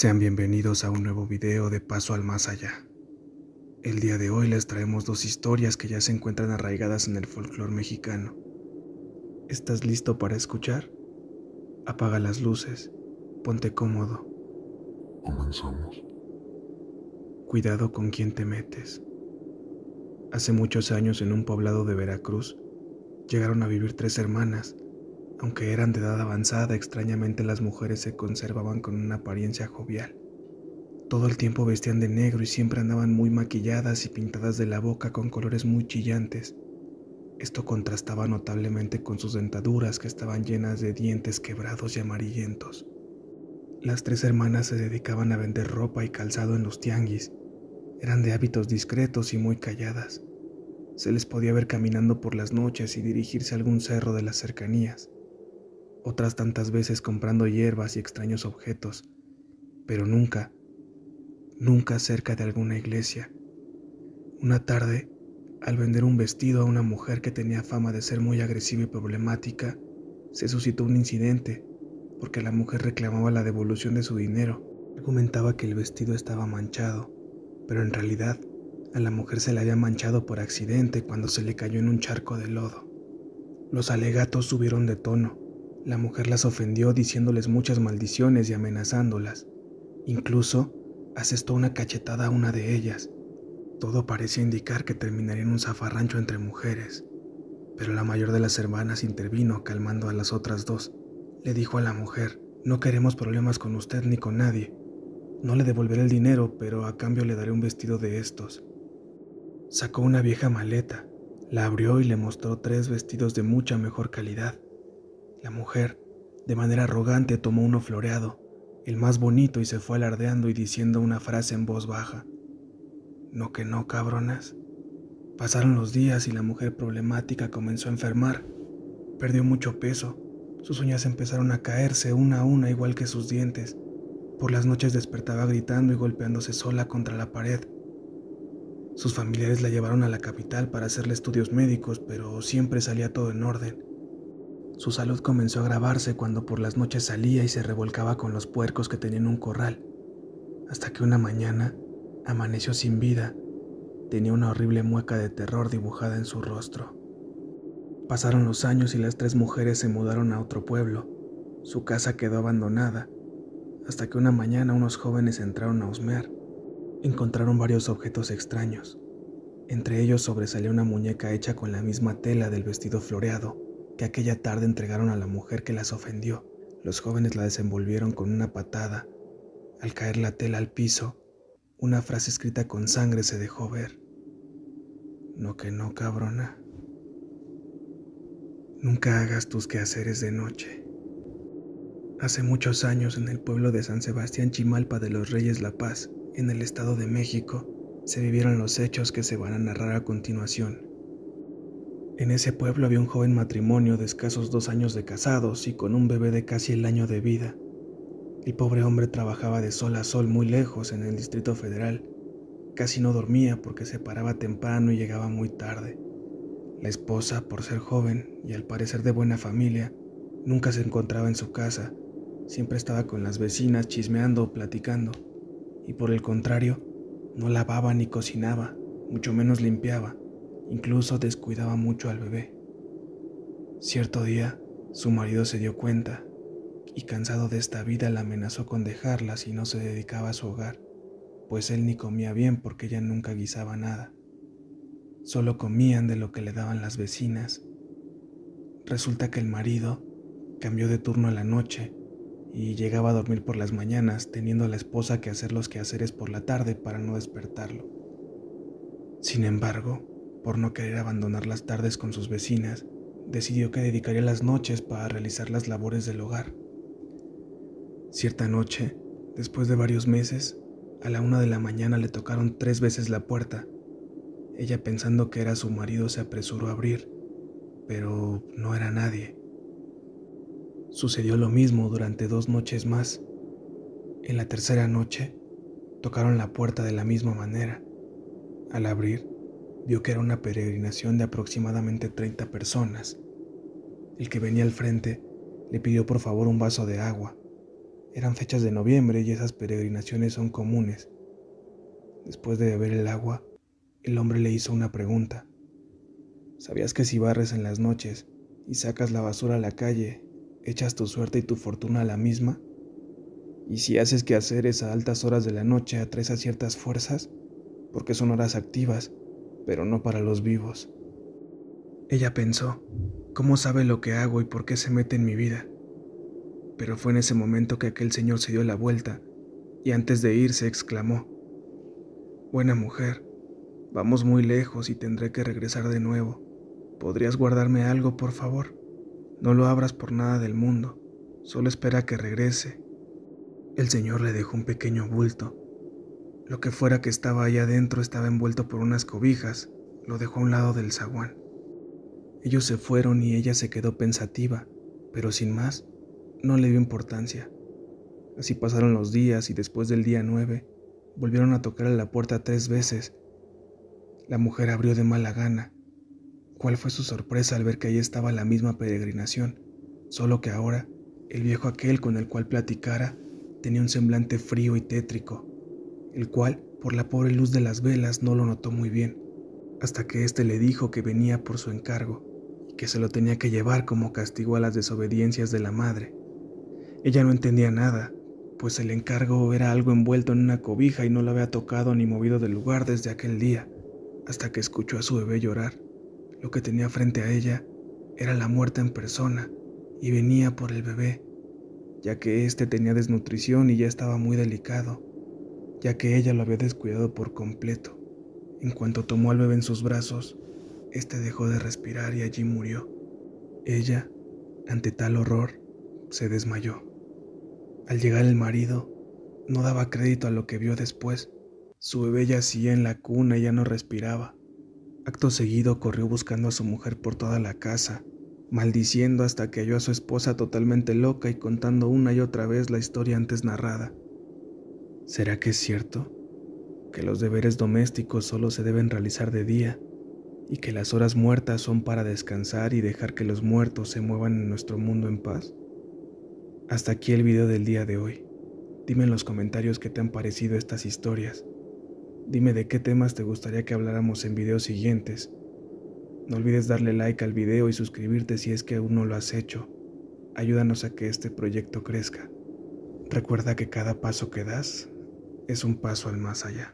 Sean bienvenidos a un nuevo video de Paso al Más Allá. El día de hoy les traemos dos historias que ya se encuentran arraigadas en el folclore mexicano. ¿Estás listo para escuchar? Apaga las luces, ponte cómodo. Comenzamos. Cuidado con quién te metes. Hace muchos años en un poblado de Veracruz llegaron a vivir tres hermanas aunque eran de edad avanzada, extrañamente las mujeres se conservaban con una apariencia jovial. Todo el tiempo vestían de negro y siempre andaban muy maquilladas y pintadas de la boca con colores muy chillantes. Esto contrastaba notablemente con sus dentaduras que estaban llenas de dientes quebrados y amarillentos. Las tres hermanas se dedicaban a vender ropa y calzado en los tianguis. Eran de hábitos discretos y muy calladas. Se les podía ver caminando por las noches y dirigirse a algún cerro de las cercanías otras tantas veces comprando hierbas y extraños objetos, pero nunca, nunca cerca de alguna iglesia. Una tarde, al vender un vestido a una mujer que tenía fama de ser muy agresiva y problemática, se suscitó un incidente porque la mujer reclamaba la devolución de su dinero. Argumentaba que el vestido estaba manchado, pero en realidad a la mujer se le había manchado por accidente cuando se le cayó en un charco de lodo. Los alegatos subieron de tono la mujer las ofendió diciéndoles muchas maldiciones y amenazándolas. Incluso asestó una cachetada a una de ellas. Todo parecía indicar que terminaría en un zafarrancho entre mujeres, pero la mayor de las hermanas intervino calmando a las otras dos. Le dijo a la mujer, no queremos problemas con usted ni con nadie. No le devolveré el dinero, pero a cambio le daré un vestido de estos. Sacó una vieja maleta, la abrió y le mostró tres vestidos de mucha mejor calidad. La mujer, de manera arrogante, tomó uno floreado, el más bonito, y se fue alardeando y diciendo una frase en voz baja. No que no, cabronas. Pasaron los días y la mujer problemática comenzó a enfermar. Perdió mucho peso. Sus uñas empezaron a caerse una a una igual que sus dientes. Por las noches despertaba gritando y golpeándose sola contra la pared. Sus familiares la llevaron a la capital para hacerle estudios médicos, pero siempre salía todo en orden. Su salud comenzó a agravarse cuando por las noches salía y se revolcaba con los puercos que tenían un corral, hasta que una mañana amaneció sin vida. Tenía una horrible mueca de terror dibujada en su rostro. Pasaron los años y las tres mujeres se mudaron a otro pueblo. Su casa quedó abandonada, hasta que una mañana unos jóvenes entraron a husmear. Encontraron varios objetos extraños. Entre ellos sobresalía una muñeca hecha con la misma tela del vestido floreado que aquella tarde entregaron a la mujer que las ofendió. Los jóvenes la desenvolvieron con una patada. Al caer la tela al piso, una frase escrita con sangre se dejó ver. No que no, cabrona. Nunca hagas tus quehaceres de noche. Hace muchos años en el pueblo de San Sebastián Chimalpa de los Reyes La Paz, en el Estado de México, se vivieron los hechos que se van a narrar a continuación. En ese pueblo había un joven matrimonio de escasos dos años de casados y con un bebé de casi el año de vida. El pobre hombre trabajaba de sol a sol muy lejos en el Distrito Federal. Casi no dormía porque se paraba temprano y llegaba muy tarde. La esposa, por ser joven y al parecer de buena familia, nunca se encontraba en su casa. Siempre estaba con las vecinas chismeando o platicando. Y por el contrario, no lavaba ni cocinaba, mucho menos limpiaba. Incluso descuidaba mucho al bebé. Cierto día, su marido se dio cuenta y cansado de esta vida la amenazó con dejarla si no se dedicaba a su hogar, pues él ni comía bien porque ella nunca guisaba nada. Solo comían de lo que le daban las vecinas. Resulta que el marido cambió de turno a la noche y llegaba a dormir por las mañanas, teniendo a la esposa que hacer los quehaceres por la tarde para no despertarlo. Sin embargo, por no querer abandonar las tardes con sus vecinas, decidió que dedicaría las noches para realizar las labores del hogar. Cierta noche, después de varios meses, a la una de la mañana le tocaron tres veces la puerta. Ella pensando que era su marido se apresuró a abrir, pero no era nadie. Sucedió lo mismo durante dos noches más. En la tercera noche, tocaron la puerta de la misma manera. Al abrir, vio que era una peregrinación de aproximadamente 30 personas. El que venía al frente le pidió por favor un vaso de agua. Eran fechas de noviembre y esas peregrinaciones son comunes. Después de beber el agua, el hombre le hizo una pregunta. ¿Sabías que si barres en las noches y sacas la basura a la calle, echas tu suerte y tu fortuna a la misma? Y si haces que haceres a altas horas de la noche atraes a ciertas fuerzas, porque son horas activas, pero no para los vivos. Ella pensó, ¿cómo sabe lo que hago y por qué se mete en mi vida? Pero fue en ese momento que aquel señor se dio la vuelta y antes de irse exclamó, Buena mujer, vamos muy lejos y tendré que regresar de nuevo. ¿Podrías guardarme algo, por favor? No lo abras por nada del mundo, solo espera que regrese. El señor le dejó un pequeño bulto. Lo que fuera que estaba ahí adentro estaba envuelto por unas cobijas, lo dejó a un lado del zaguán. Ellos se fueron y ella se quedó pensativa, pero sin más, no le dio importancia. Así pasaron los días y después del día nueve, volvieron a tocar a la puerta tres veces. La mujer abrió de mala gana. ¿Cuál fue su sorpresa al ver que ahí estaba la misma peregrinación, solo que ahora el viejo aquel con el cual platicara tenía un semblante frío y tétrico, el cual, por la pobre luz de las velas, no lo notó muy bien, hasta que éste le dijo que venía por su encargo que se lo tenía que llevar como castigo a las desobediencias de la madre. Ella no entendía nada, pues el encargo era algo envuelto en una cobija y no lo había tocado ni movido del lugar desde aquel día, hasta que escuchó a su bebé llorar. Lo que tenía frente a ella era la muerte en persona y venía por el bebé, ya que éste tenía desnutrición y ya estaba muy delicado, ya que ella lo había descuidado por completo. En cuanto tomó al bebé en sus brazos, este dejó de respirar y allí murió. Ella, ante tal horror, se desmayó. Al llegar el marido, no daba crédito a lo que vio después. Su bebé yacía en la cuna y ya no respiraba. Acto seguido corrió buscando a su mujer por toda la casa, maldiciendo hasta que halló a su esposa totalmente loca y contando una y otra vez la historia antes narrada. ¿Será que es cierto? Que los deberes domésticos solo se deben realizar de día y que las horas muertas son para descansar y dejar que los muertos se muevan en nuestro mundo en paz. Hasta aquí el video del día de hoy. Dime en los comentarios qué te han parecido estas historias. Dime de qué temas te gustaría que habláramos en videos siguientes. No olvides darle like al video y suscribirte si es que aún no lo has hecho. Ayúdanos a que este proyecto crezca. Recuerda que cada paso que das es un paso al más allá.